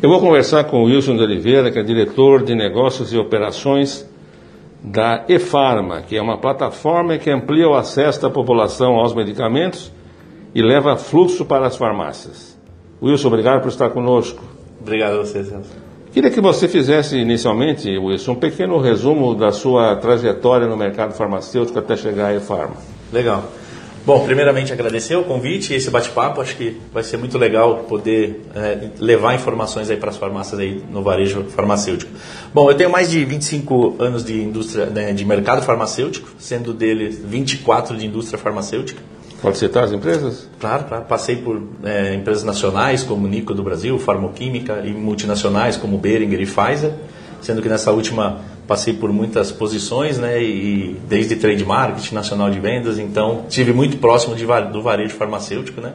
Eu vou conversar com o Wilson de Oliveira, que é diretor de negócios e operações da eFarma, que é uma plataforma que amplia o acesso da população aos medicamentos e leva fluxo para as farmácias. Wilson, obrigado por estar conosco. Obrigado a você, Celso. Queria que você fizesse inicialmente, Wilson, um pequeno resumo da sua trajetória no mercado farmacêutico até chegar à eFarma. Legal. Bom, primeiramente agradecer o convite e esse bate-papo. Acho que vai ser muito legal poder é, levar informações aí para as farmácias aí no varejo farmacêutico. Bom, eu tenho mais de 25 anos de indústria, né, de mercado farmacêutico, sendo deles 24 de indústria farmacêutica. Pode citar as empresas? Claro, claro. Passei por é, empresas nacionais como Nico do Brasil, Farmoquímica e multinacionais como Behringer e Pfizer, sendo que nessa última passei por muitas posições, né, e desde trade marketing, nacional de vendas, então tive muito próximo de, do varejo farmacêutico, né,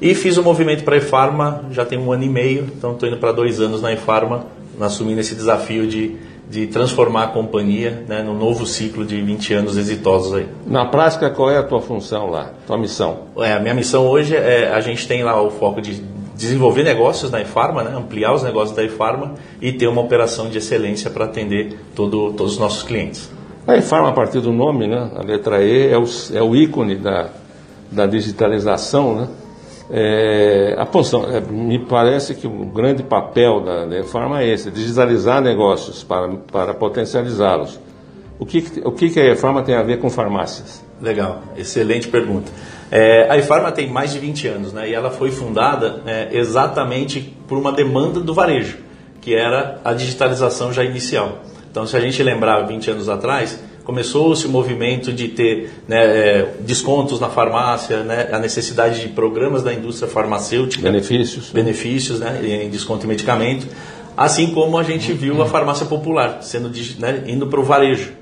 e fiz o um movimento para a eFarma já tem um ano e meio, então estou indo para dois anos na eFarma, assumindo esse desafio de, de transformar a companhia né, num novo ciclo de 20 anos exitosos aí. Na prática, qual é a tua função lá, tua missão? É, a minha missão hoje é, a gente tem lá o foco de desenvolver negócios na eFarma, né, ampliar os negócios da eFarma e ter uma operação de excelência para atender todo, todos os nossos clientes. A eFarma, a partir do nome, né, a letra E é o, é o ícone da, da digitalização. Né? É, a função, é, me parece que o grande papel da, da eFarma é esse, digitalizar negócios para, para potencializá-los. O que, o que a eFarma tem a ver com farmácias? Legal, excelente pergunta. É, a eFarma tem mais de 20 anos né, e ela foi fundada é, exatamente por uma demanda do varejo, que era a digitalização já inicial. Então, se a gente lembrar 20 anos atrás, começou-se o movimento de ter né, é, descontos na farmácia, né, a necessidade de programas da indústria farmacêutica. Benefícios. Benefícios, né, em desconto em medicamento. Assim como a gente viu a farmácia popular sendo né, indo para o varejo.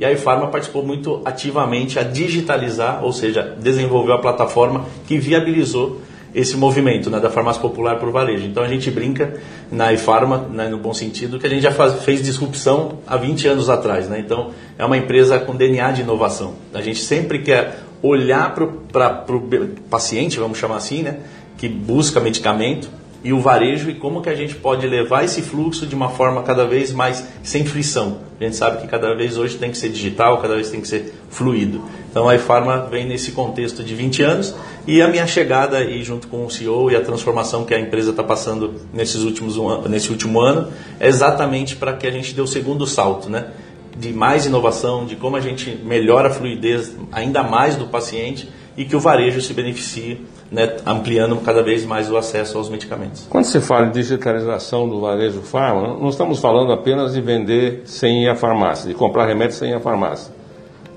E a iFarma participou muito ativamente a digitalizar, ou seja, desenvolveu a plataforma que viabilizou esse movimento né, da farmácia popular por varejo. Então a gente brinca na iFarma, né, no bom sentido, que a gente já faz, fez disrupção há 20 anos atrás. Né? Então é uma empresa com DNA de inovação. A gente sempre quer olhar para o paciente, vamos chamar assim, né, que busca medicamento, e o varejo e como que a gente pode levar esse fluxo de uma forma cada vez mais sem frição. A gente sabe que cada vez hoje tem que ser digital, cada vez tem que ser fluido. Então a iFarma vem nesse contexto de 20 anos e a minha chegada aí junto com o CEO e a transformação que a empresa está passando nesses últimos um, nesse último ano é exatamente para que a gente dê o segundo salto, né? De mais inovação, de como a gente melhora a fluidez ainda mais do paciente e que o varejo se beneficie né, ampliando cada vez mais o acesso aos medicamentos. Quando se fala em digitalização do varejo farma, não estamos falando apenas de vender sem ir à farmácia, de comprar remédio sem ir à farmácia.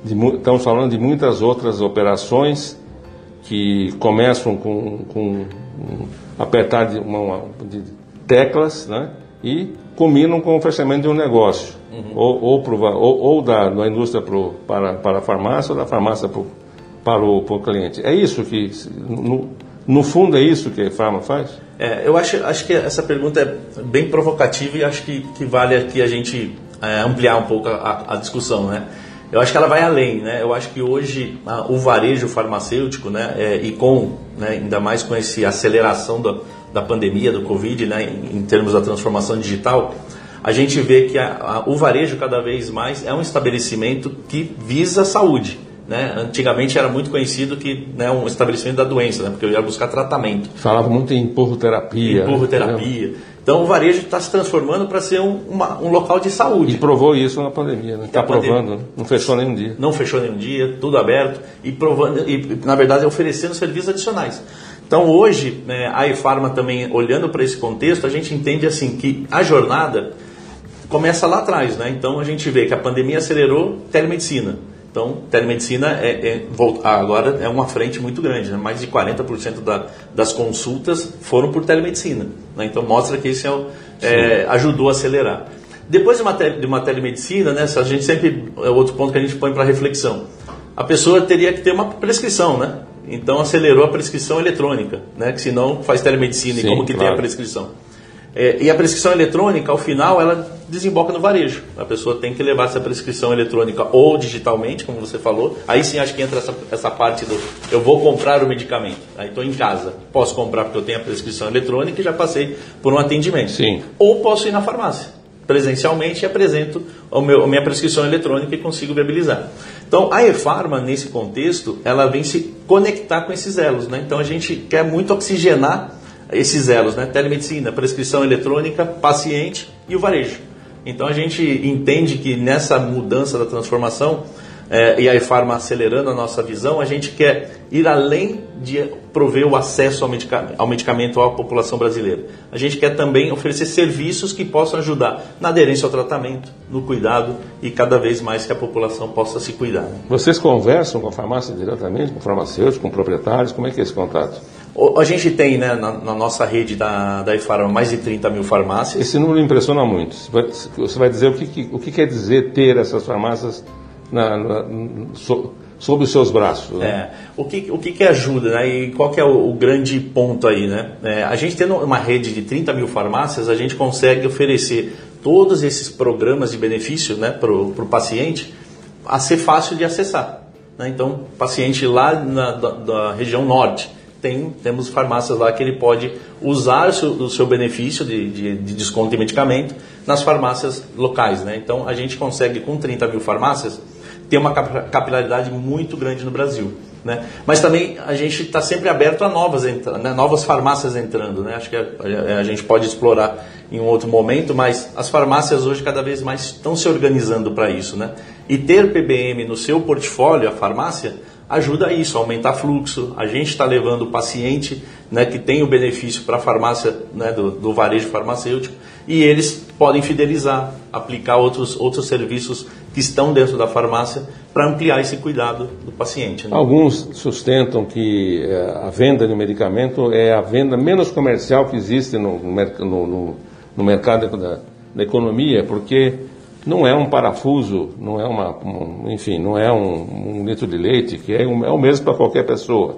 De, estamos falando de muitas outras operações que começam com, com um, apertar de, uma, de teclas né, e combinam com o fechamento de um negócio, uhum. ou, ou, pro, ou, ou, da, da indústria pro, para, para a farmácia ou da farmácia para para o, para o cliente. É isso que, no, no fundo, é isso que a Farma faz? É, eu acho, acho que essa pergunta é bem provocativa e acho que, que vale aqui a gente é, ampliar um pouco a, a, discussão, né? Eu acho que ela vai além, né? Eu acho que hoje a, o varejo farmacêutico, né, é, e com, né, ainda mais com essa aceleração da, da pandemia, do Covid, né, em, em termos da transformação digital, a gente vê que a, o varejo cada vez mais é um estabelecimento que visa saúde. Né? Antigamente era muito conhecido que né, um estabelecimento da doença, né? porque eu ia buscar tratamento. Falava muito em empurro-terapia. Empurro-terapia. Né? Então o varejo está se transformando para ser um, uma, um local de saúde. E provou isso na pandemia, está né? provando, não fechou nenhum dia. Não fechou nenhum dia, tudo aberto e provando, e na verdade oferecendo serviços adicionais. Então hoje, né, a eFarma também olhando para esse contexto, a gente entende assim que a jornada começa lá atrás, né? Então a gente vê que a pandemia acelerou telemedicina. Então, telemedicina é, é, agora é uma frente muito grande, né? mais de 40% da, das consultas foram por telemedicina. Né? Então, mostra que isso é, é, ajudou a acelerar. Depois de uma, de uma telemedicina, né, a gente sempre é outro ponto que a gente põe para reflexão. A pessoa teria que ter uma prescrição, né? Então acelerou a prescrição eletrônica, né? Que senão faz telemedicina Sim, e como que claro. tem a prescrição. É, e a prescrição eletrônica, ao final, ela desemboca no varejo. A pessoa tem que levar essa prescrição eletrônica ou digitalmente, como você falou. Aí sim acho que entra essa, essa parte do eu vou comprar o medicamento. Aí estou em casa, posso comprar porque eu tenho a prescrição eletrônica e já passei por um atendimento. Sim. Ou posso ir na farmácia presencialmente e apresento a minha prescrição eletrônica e consigo viabilizar. Então, a e-farma, nesse contexto, ela vem se conectar com esses elos. Né? Então, a gente quer muito oxigenar esses elos, né? telemedicina, prescrição eletrônica, paciente e o varejo. Então, a gente entende que nessa mudança da transformação, é, e a e-farma acelerando a nossa visão, a gente quer ir além de prover o acesso ao medicamento, ao medicamento à população brasileira. A gente quer também oferecer serviços que possam ajudar na aderência ao tratamento, no cuidado e cada vez mais que a população possa se cuidar. Vocês conversam com a farmácia diretamente, com farmacêuticos, com proprietários? Como é que é esse contato? A gente tem né, na, na, nossa rede da, da eFarma mais de 30 mil farmácias. Esse número impressiona muito. Você vai dizer o que, o que quer dizer ter essas farmácias na, na, so, sob os seus braços. Né? É. O, que, o que, que ajuda, né? E qual que é o, o grande ponto aí, né? É, a gente tendo uma rede de 30 mil farmácias, a gente consegue oferecer todos esses programas de benefício né, para o paciente a ser fácil de acessar. Né? Então, paciente lá na, da, da região norte, tem, temos farmácias lá que ele pode usar o seu, o seu benefício de, de, de, desconto em medicamento nas farmácias locais. Né? Então a gente consegue, com 30 mil farmácias, ter uma capilaridade muito grande no Brasil. Né? Mas também a gente está sempre aberto a novas, né? novas farmácias entrando. Né? Acho que a, a, a, gente pode explorar em um outro momento, mas as farmácias hoje cada vez mais estão se organizando para isso. Né? E ter PBM no seu portfólio, a farmácia, ajuda a isso, aumentar fluxo. A gente está levando o paciente né, que tem o benefício para a farmácia né, do, do, varejo farmacêutico e eles podem fidelizar, aplicar outros, outros serviços que estão dentro da farmácia para ampliar esse cuidado do paciente. Né? Alguns sustentam que é, a venda de medicamento é a venda menos comercial que existe no, no, no, no mercado da, da economia, porque não é um parafuso, não é uma, um, enfim, não é um, um, litro de leite, que é, um, é o mesmo para qualquer pessoa.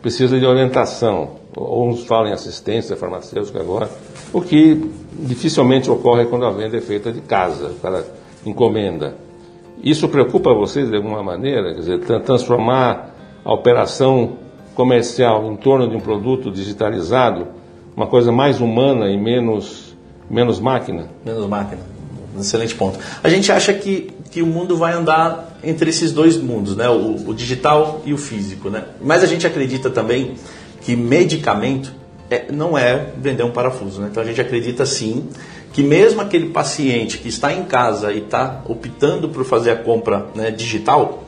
Precisa de orientação, ou uns falam em assistência farmacêutica agora, o que dificilmente ocorre quando a venda é feita de casa, para encomenda. Isso preocupa vocês de alguma maneira? Quer dizer, transformar a operação comercial em torno de um produto digitalizado, uma coisa mais humana e menos, menos máquina? Menos máquina excelente ponto. A gente acha que, que o mundo vai andar entre esses dois mundos, né? o, o digital e o físico. Né? Mas a gente acredita também que medicamento é, não é vender um parafuso. Né? Então a gente acredita sim que mesmo aquele paciente que está em casa e está optando por fazer a compra né, digital,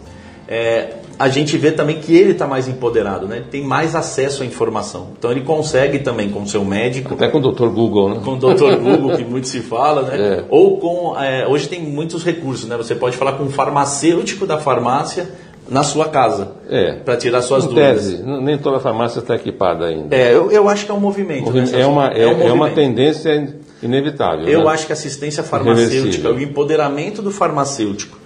é, a gente vê também que ele está mais empoderado, né? Ele tem mais acesso à informação. Então ele consegue também com o seu médico. Até com o Dr. Google, né? Com o Dr. Google, que muito se fala, né? É. Ou com. É, hoje tem muitos recursos, né? Você pode falar com um farmacêutico da farmácia na sua casa. É. Para tirar suas em dúvidas. Tese, nem toda farmácia está equipada ainda. É, eu, eu acho que é um movimento. Movim né? é, uma, é, é, um é uma tendência inevitável. Eu né? acho que a assistência farmacêutica, o empoderamento do farmacêutico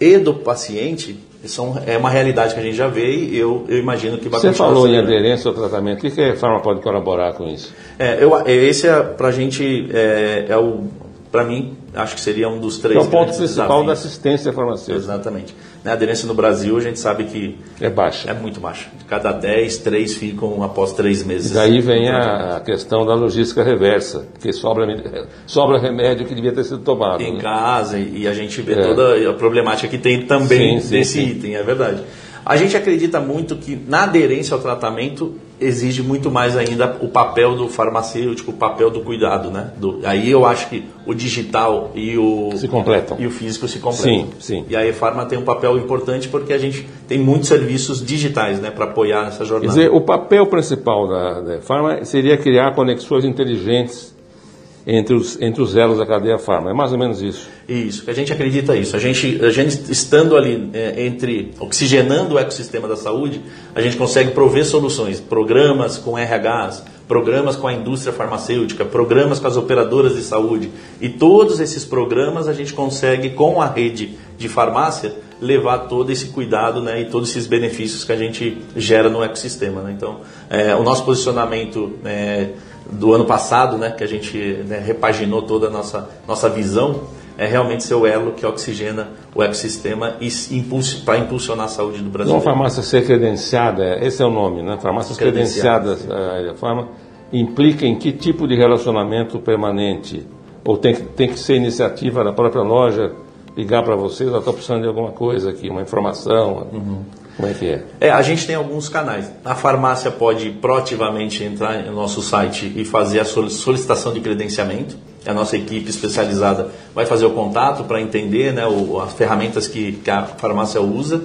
e do paciente são, é uma realidade que a gente já vê e eu, eu imagino que vai Você falou em aderência ao tratamento, o que, a farma pode colaborar com isso? É, eu, é, esse é, para a gente, é, é o, para mim, acho que seria um dos três. É o ponto principal da assistência farmacêutica. Exatamente. A aderência no Brasil, a gente sabe que. É baixa. É muito baixa. De cada 10, 3 ficam após 3 meses. E daí vem a, a, questão da logística reversa, que sobra, sobra remédio que devia ter sido tomado. Em né? casa, e a gente vê é. toda a problemática que tem também sim, sim, desse sim. item, é verdade. A gente acredita muito que na aderência ao tratamento exige muito mais ainda o papel do farmacêutico, o papel do cuidado, né? Do, aí eu acho que o digital e o se completam e o físico se completam. Sim, sim. E a Farma tem um papel importante porque a gente tem muitos serviços digitais, né, para apoiar nessa jornada. Quer dizer, o papel principal da, da Farma seria criar conexões inteligentes entre os, entre os elos da cadeia farma. É mais ou menos isso. Isso, a gente acredita isso. A gente, a gente estando ali é, entre oxigenando o ecossistema da saúde, a gente consegue prover soluções, programas com RHs, programas com a indústria farmacêutica, programas com as operadoras de saúde. E todos esses programas a gente consegue, com a rede de farmácia, levar todo esse cuidado né, e todos esses benefícios que a gente gera no ecossistema. Né? Então, é, o nosso posicionamento é, do ano passado, né, que a gente né, repaginou toda a nossa, nossa visão, é realmente ser o elo que oxigena o ecossistema e para impulsionar a saúde do Brasil. Uma farmácia ser credenciada, esse é o nome, né? Farmácias credenciadas, credenciadas, a forma implica em que tipo de relacionamento permanente? Ou tem, tem que ser iniciativa da própria loja ligar para vocês, eu estou precisando de alguma coisa aqui, uma informação. Uhum. Como é que é? É, a gente tem alguns canais. A farmácia pode proativamente entrar no nosso site e fazer a solicitação de credenciamento. A nossa equipe especializada vai fazer o contato para entender né, o, as ferramentas que, que a farmácia usa.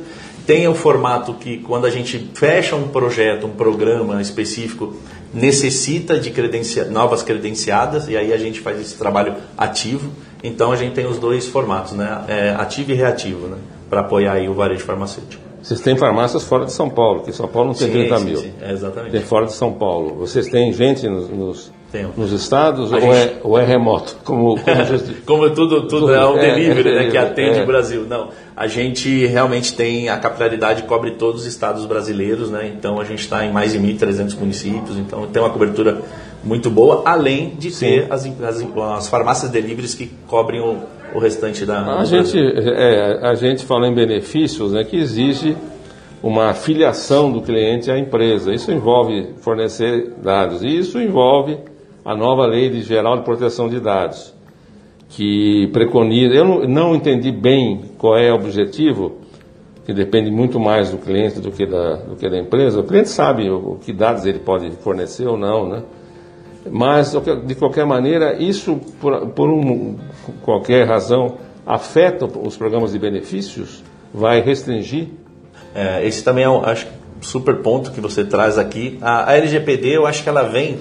Tem o formato que, quando a gente fecha um projeto, um programa específico, necessita de credencia novas credenciadas, e aí a gente faz esse trabalho ativo. Então a gente tem os dois formatos, né? É, ativo e reativo, né? para apoiar aí o varejo farmacêutico. Vocês têm farmácias fora de São Paulo, que São Paulo não tem sim, 30 sim, mil. Sim, é exatamente. Tem fora de São Paulo. Vocês têm gente nos, nos, nos estados ou, gente... é, ou, é, remoto? Como, como, como tudo, tudo é um é, delivery né, que é, atende o Brasil. Não, a gente realmente tem a capilaridade cobre todos os estados brasileiros, né? então a gente está em mais de 1.300 municípios, então tem uma cobertura muito boa, além de ter as, as, as farmácias deliveries que cobrem o o restante da. A gente, é, a gente fala em benefícios né, que exige uma filiação do cliente à empresa. Isso envolve fornecer dados. E isso envolve a nova Lei de Geral de Proteção de Dados, que preconiza. Eu não, não entendi bem qual é o objetivo, que depende muito mais do cliente do que da, do que da empresa. O cliente sabe o, o que dados ele pode fornecer ou não, né? Mas, de qualquer maneira, isso, por, por um, qualquer razão, afeta os programas de benefícios? Vai restringir? É, esse também é um acho, super ponto que você traz aqui. A, a LGPD, eu acho que ela vem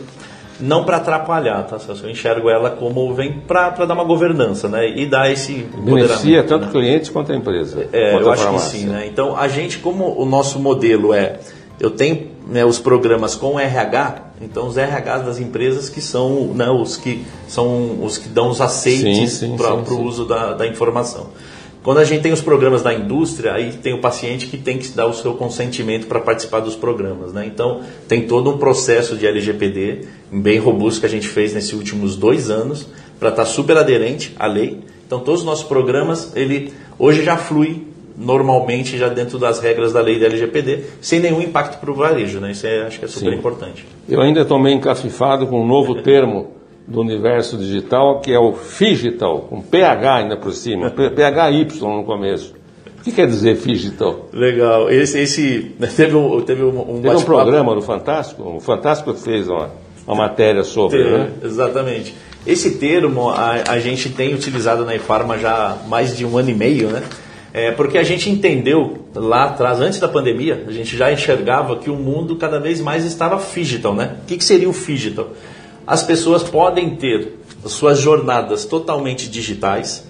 não para atrapalhar, tá? Eu enxergo ela como vem para dar uma governança, né? E dar esse beneficia tanto né? clientes quanto a empresa. É, eu acho que sim, né? Então a gente, como o nosso modelo é, eu tenho né, os programas com RH, então os RHs das empresas que são né, os que são os que dão os aceites para o uso da, da informação. Quando a gente tem os programas da indústria, aí tem o paciente que tem que dar o seu consentimento para participar dos programas. Né? Então, tem todo um processo de LGPD bem robusto que a gente fez nesses últimos dois anos para estar tá super aderente à lei. Então, todos os nossos programas, ele hoje já flui normalmente já dentro das regras da lei da LGPD, sem nenhum impacto para o varejo. Né? Isso é, acho que é super Sim. importante. Eu ainda estou meio encafifado com um novo termo do universo digital, que é o Figital, com PH ainda por cima, PHY no começo. O que quer dizer Figital? Legal. Esse, esse teve um, teve um, um, teve um programa no Fantástico, o Fantástico fez uma, uma matéria sobre, teve, né? Exatamente. Esse termo a, a gente tem utilizado na Efarma já há mais de um ano e meio, né? É, porque a gente entendeu lá atrás, antes da pandemia, a gente já enxergava que o mundo cada vez mais estava digital, né? O que, que seria o digital? As pessoas podem ter suas jornadas totalmente digitais,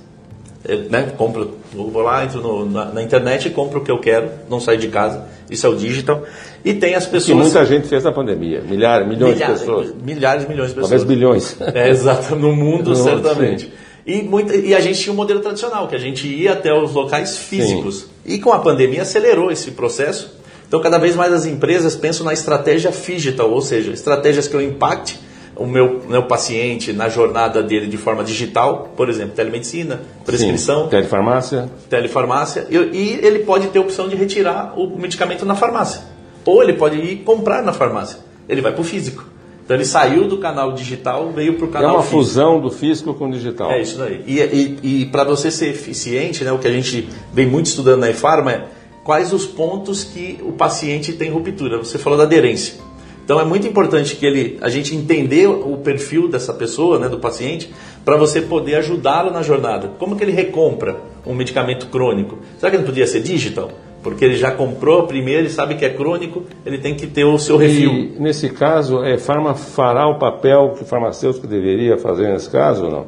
é, né? Compro, vou lá, entro no, na, na, internet e compro o que eu quero, não saio de casa. Isso é o digital. E tem as pessoas. Que muita gente fez na pandemia, milhares, milhões milhares, de pessoas. Milhares, milhões de pessoas. Talvez bilhões. É, exato, no mundo, no certamente. Sim. E, muita, e a gente tinha um modelo tradicional, que a gente ia até os locais físicos. Sim. E com a pandemia acelerou esse processo. Então, cada vez mais as empresas pensam na estratégia digital, ou seja, estratégias que eu impacte o meu, meu paciente na jornada dele de forma digital, por exemplo, telemedicina, prescrição, Sim. telefarmácia. Telefarmácia. E, e ele pode ter a opção de retirar o medicamento na farmácia. Ou ele pode ir comprar na farmácia. Ele vai para o físico. Então ele saiu do canal digital, veio para o canal É uma físico. fusão do físico com o digital. É isso daí. E, e, e para você ser eficiente, né, o que a gente vem muito estudando na Efarma é quais os pontos que o paciente tem ruptura. Você falou da aderência. Então é muito importante que ele, a gente entender o perfil dessa pessoa, né, do paciente, para você poder ajudá-lo na jornada. Como que ele recompra um medicamento crônico? Será que não podia ser digital? Porque ele já comprou primeiro e sabe que é crônico, ele tem que ter o seu refil. E, nesse caso, é, Farma fará o papel que o farmacêutico deveria fazer nesse caso ou não?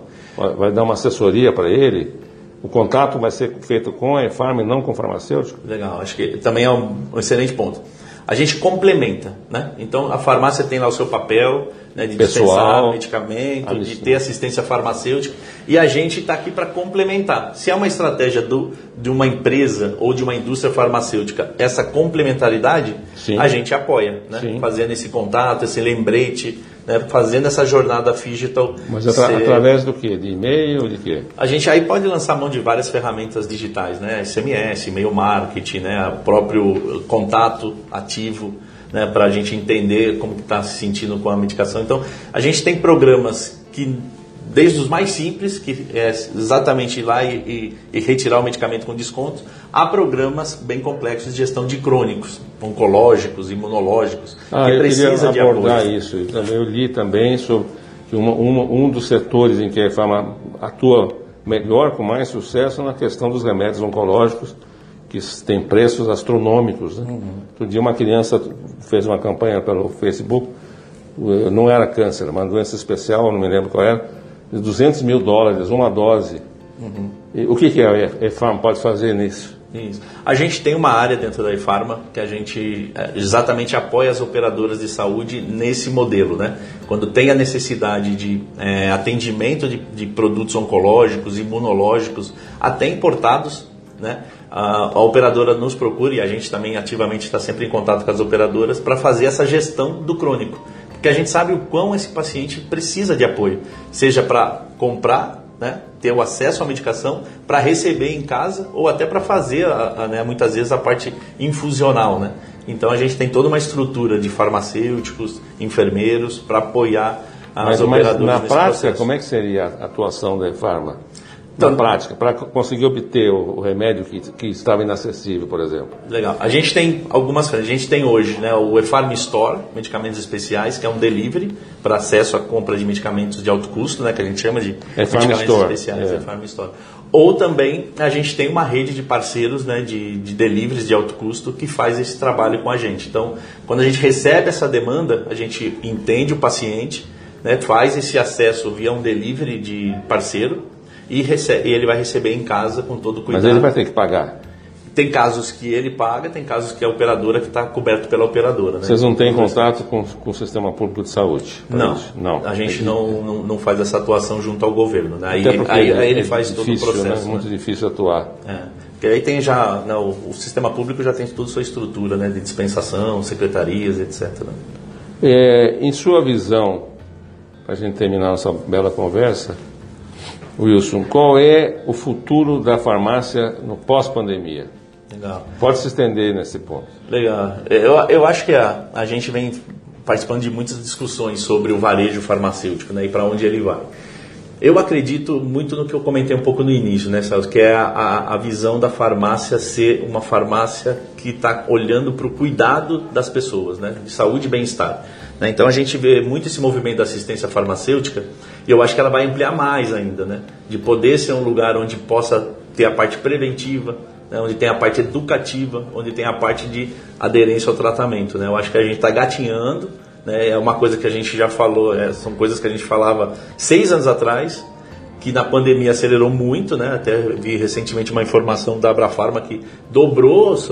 Vai dar uma assessoria para ele? O contato vai ser feito com a Farma e não com o farmacêutico? Legal, acho que também é um excelente ponto. A gente complementa, né? Então a farmácia tem lá o seu papel né, de Pessoal, dispensar medicamento, de ter assistência farmacêutica e a gente está aqui para complementar. Se é uma estratégia do, de uma empresa ou de uma indústria farmacêutica, essa complementaridade, Sim. a gente apoia, né? Sim. fazendo esse contato, esse lembrete, né? fazendo essa jornada digital. Mas atra- ser- através do quê? De e-mail, de quê? a gente aí pode lançar mão de várias ferramentas digitais, né? SMS, e-mail marketing, né? O próprio contato ativo, né? Para a gente entender como está se sentindo com a medicação. Então, a gente tem programas que desde os mais simples, que é exatamente ir lá e, e- e retirar o medicamento com desconto, a programas bem complexos de gestão de crônicos, oncológicos, imunológicos, Ah, que eu precisa de abordar apoio. isso. Eu, também, eu li também sobre que uma- uma- um dos setores em que a farma atua melhor, com mais sucesso, na questão dos remédios oncológicos, que tem preços astronômicos. Né? Uhum. Outro dia uma criança fez uma campanha pelo Facebook, eh, não era câncer, era uma doença especial, não me lembro qual era, 200 mil dólares, uma dose. Uhum. O que, que a EFAM pode fazer nisso? Isso. A gente tem uma área dentro da Efarma que a gente exatamente apoia as operadoras de saúde nesse modelo, né? Quando tem a necessidade de eh, atendimento de, de produtos oncológicos, imunológicos, até importados, né? A, a operadora nos procura e a gente também ativamente está sempre em contato com as operadoras para fazer essa gestão do crônico. Porque a gente sabe o quão esse paciente precisa de apoio, seja para comprar né, ter o acesso à medicação para receber em casa ou até para fazer, a- a, né, muitas vezes, a parte infusional. Né? Então a gente tem toda uma estrutura de farmacêuticos, enfermeiros para apoiar as Mas, mas operadoras na nesse prática, processo. como é que seria a atuação da Farma? Então- na prática, para conseguir obter o, o remédio que, que estava inacessível, por exemplo. Legal. A gente tem algumas. A gente tem hoje né, o eFarm Store, medicamentos especiais, que é um delivery para acesso à compra de medicamentos de alto custo, né, que a gente chama de medicamentos Store, especiais, é. eFarm Store. Ou também a gente tem uma rede de parceiros né, de, de deliveries de alto custo que faz esse trabalho com a gente. Então, quando a gente recebe essa demanda, a gente entende o paciente, né, faz esse acesso via um delivery de parceiro e, recebe, e ele vai receber em casa com todo cuidado. Mas ele vai ter que pagar. Tem casos que ele paga, tem casos que é a operadora que está coberto pela operadora. Né? Vocês não têm contato com, com o sistema público de saúde? Não, não. a gente não, não, não faz essa atuação junto ao governo. Né? Aí, aí, aí ele é faz todo o difícil, processo. Né? Muito né? difícil atuar. É. Porque aí tem já, né, o, o sistema público já tem toda a sua estrutura né, de dispensação, secretarias, etc. né? É, em sua visão, para a gente terminar nossa bela conversa, Wilson, qual é o futuro da farmácia no pós-pandemia? Legal. Pode se estender nesse ponto. Legal. Eu, eu acho que a, a gente vem participando de muitas discussões sobre o varejo farmacêutico né, e para onde ele vai. Eu acredito muito no que eu comentei um pouco no início, né, Celso, que é a, a, visão da farmácia ser uma farmácia que está olhando para o cuidado das pessoas, né, de saúde e bem-estar. Né? Então a gente vê muito esse movimento da assistência farmacêutica e eu acho que ela vai ampliar mais ainda, né, de poder ser um lugar onde possa ter a parte preventiva, né, onde tem a parte educativa, onde tem a parte de aderência ao tratamento. Né? Eu acho que a gente está gatinhando, né? é uma coisa que a gente já falou, é, são coisas que a gente falava seis anos atrás, que na pandemia acelerou muito, né? até vi recentemente uma informação da Abrafarma que dobrou os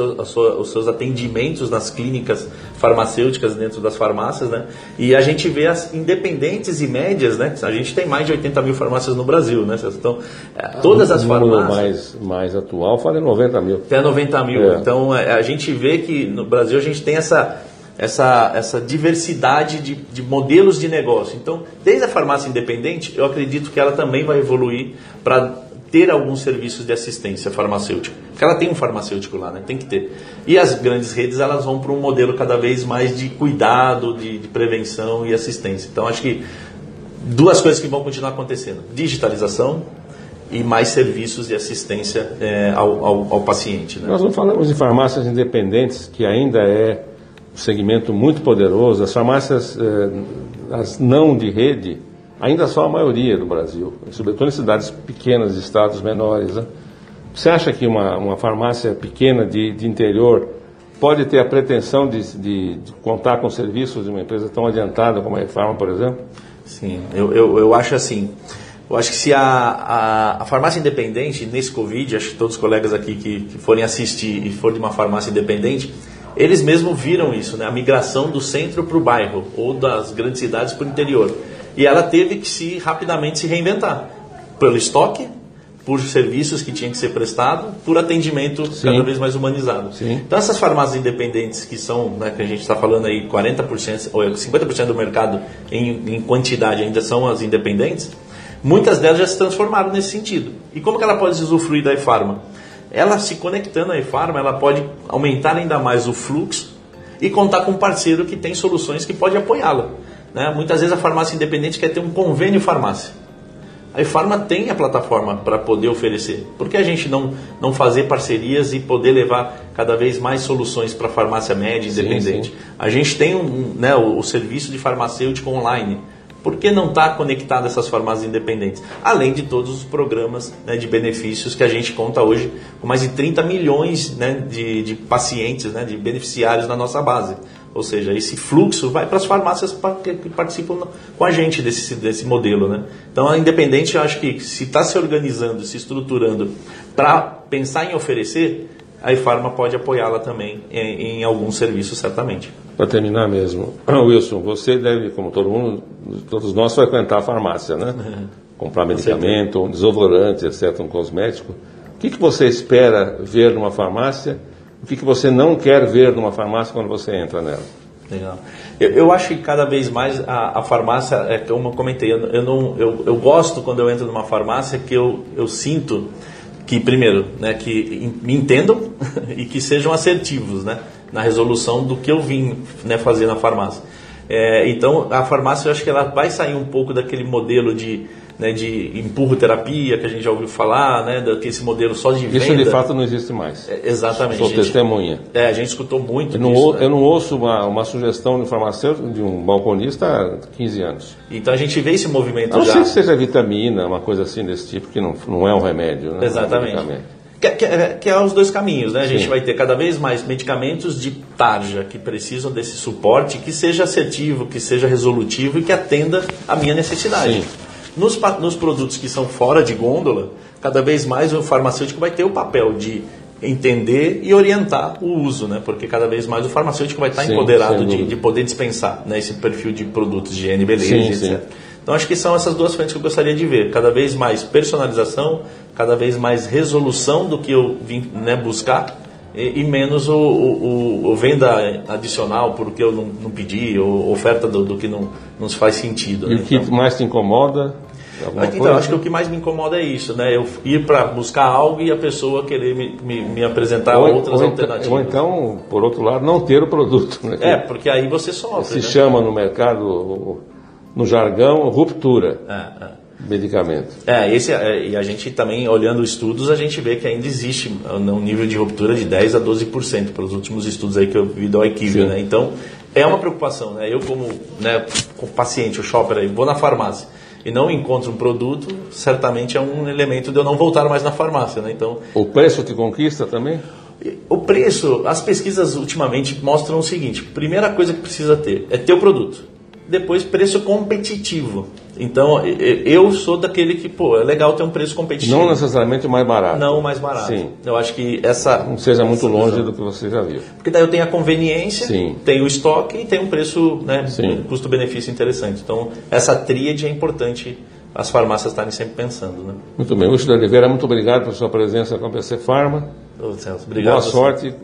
seus, atendimentos nas clínicas farmacêuticas dentro das farmácias, né? e a gente vê as independentes e médias, né? a gente tem mais de 80 mil farmácias no Brasil, né? então é, todas as farmácias... mais, mais atual fala em 90 mil. Até 90 mil. É. Então é, a gente vê que no Brasil a gente tem essa, essa, essa diversidade de, de modelos de negócio. Então, desde a farmácia independente, eu acredito que ela também vai evoluir para ter alguns serviços de assistência farmacêutica. Porque ela tem um farmacêutico lá, né? tem que ter. E as grandes redes elas vão para um modelo cada vez mais de cuidado, de, de prevenção e assistência. Então, acho que duas coisas que vão continuar acontecendo: digitalização e mais serviços de assistência eh, ao, ao, ao paciente. Né? Nós não falamos de farmácias independentes, que ainda é segmento muito poderoso. As farmácias, eh, as não de rede, ainda são a maioria do Brasil, sobretudo em cidades pequenas, estados menores. né? Você acha que uma, uma farmácia pequena de, de interior pode ter a pretensão de, de- de contar com serviços de uma empresa tão adiantada como a Efarma, por exemplo? Sim, eu, eu, eu acho assim. Eu acho que se a, a, a farmácia independente, nesse Covid, acho que todos os colegas aqui que, que forem assistir e for de uma farmácia independente, eles mesmos viram isso, né? a migração do centro para o bairro ou das grandes cidades para o interior. E ela teve que se rapidamente se reinventar pelo estoque, por serviços que tinham que ser prestado, por atendimento Sim. cada vez mais humanizado. Sim. Então essas farmácias independentes que são, né, que a gente está falando aí 40% ou 50% do mercado em, em quantidade ainda são as independentes, muitas delas já se transformaram nesse sentido. E como que ela pode usufruir da e-farma? Ela se conectando à e-farma, ela pode aumentar ainda mais o fluxo e contar com um parceiro que tem soluções que pode apoiá-la. Né? Muitas vezes a farmácia independente quer ter um convênio farmácia. A Efarma tem a plataforma para poder oferecer. Por que a gente não, não fazer parcerias e poder levar cada vez mais soluções para a farmácia média independente? Sim, sim. A gente tem um, né, o, o serviço de farmacêutico online. Por que não está conectado essas farmácias independentes? Além de todos os programas né, de benefícios que a gente conta hoje, com mais de 30 milhões né, de, de pacientes, né, de beneficiários na nossa base. Ou seja, esse fluxo vai para as farmácias que participam com a gente desse, desse modelo. Né? Então, a Independente, eu acho que se está se organizando, se estruturando para pensar em oferecer, a iFarma pode apoiá-la também em, em alguns serviços, certamente. Para terminar mesmo, Wilson, você deve, como todo mundo, todos nós, frequentar a farmácia, né? Comprar medicamento, um desodorante, etc., um cosmético. O que, que você espera ver numa farmácia o que, que você não quer ver numa farmácia quando você entra nela? Legal. Eu, eu acho que cada vez mais a, a farmácia, é como eu comentei, eu, eu, não, eu, eu gosto quando eu entro numa farmácia que eu, eu sinto que, primeiro, né, que me entendam e que sejam assertivos né, na resolução do que eu vim né, fazer na farmácia. É, então, a farmácia, eu acho que ela vai sair um pouco daquele modelo de né, de empurro terapia que a gente já ouviu falar, né, desse modelo só de venda. Isso de fato não existe mais. É, exatamente. Sou gente, testemunha. É, a gente escutou muito eu não, disso, né? eu não ouço uma, uma sugestão de farmacêutico, de um balconista há 15 anos. Então a gente vê esse movimento não já. Não sei se seja vitamina, uma coisa assim desse tipo, que não, não é um remédio. Né? Exatamente. É que, que, que, é os dois caminhos, né? A gente Sim. vai ter cada vez mais medicamentos de tarja que precisam desse suporte, que seja assertivo, que seja resolutivo e que atenda a minha necessidade. Nos, nos produtos que são fora de gôndola, cada vez mais o farmacêutico vai ter o papel de entender e orientar o uso, né? Porque cada vez mais o farmacêutico vai estar sim, empoderado de, de, poder dispensar né? esse perfil de produtos de higiene, beleza, sim, etc. Sim. Então acho que são essas duas frentes que eu gostaria de ver. Cada vez mais personalização, cada vez mais resolução do que eu vim né, buscar e, e menos o, o, o, venda adicional porque eu não, não pedi, ou oferta do, do que não, não faz sentido. E né? o que então, mais te incomoda? Então, acho que o que mais me incomoda é isso, né? Eu ir para buscar algo e a pessoa querer me, me, me apresentar ou, outras ou alternativas. Ou então, por outro lado, não ter o produto. Né? É, porque aí você sofre. Se né? chama no mercado, no jargão, ruptura. É, é. Medicamento. É, esse, é, e a gente também, olhando estudos, a gente vê que ainda existe um nível de ruptura de 10 a 12% para os últimos estudos aí que eu vi do IQVIA, né? Então, é uma preocupação, né? Eu como, né, como paciente, o shopper aí, vou na farmácia e não encontro um produto, certamente é um elemento de eu não voltar mais na farmácia. Né? Então, o preço te conquista também? O preço, as pesquisas ultimamente mostram o seguinte: primeira coisa que precisa ter é ter o produto depois preço competitivo. Então, eu sou daquele que, pô, é legal ter um preço competitivo. Não necessariamente o mais barato. Não o mais barato. Sim. Eu acho que essa... Não seja muito longe visão. do que você já viu. Porque daí eu tenho a conveniência, Sim. tenho o estoque e tenho um preço, né, custo-benefício interessante. Então, essa tríade é importante as farmácias estarem sempre pensando, né? Muito bem. Wilson de Oliveira, muito obrigado pela sua presença com a PC Farma. Ô, Celso, obrigado. Boa sorte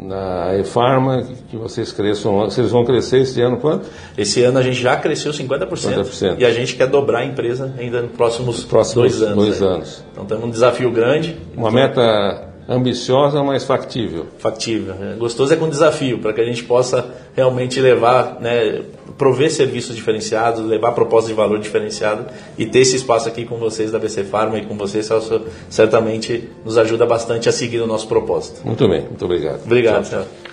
na E-Pharma, que vocês cresçam, vocês vão crescer esse ano quanto? Esse ano a gente já cresceu 50%, 50%. e a gente quer dobrar a empresa ainda nos próximos, próximos dois anos. Dois anos. Então temos um desafio grande. Uma então, meta ambiciosa, mas factível. Factível. É, gostoso é com desafio, para que a gente possa realmente levar, né, prover serviços diferenciados, levar propostas de valor diferenciado e ter esse espaço aqui com vocês da BC Pharma e com vocês, Celso, certamente nos ajuda bastante a seguir o nosso propósito. Muito bem, muito obrigado. Obrigado, tchau. tchau.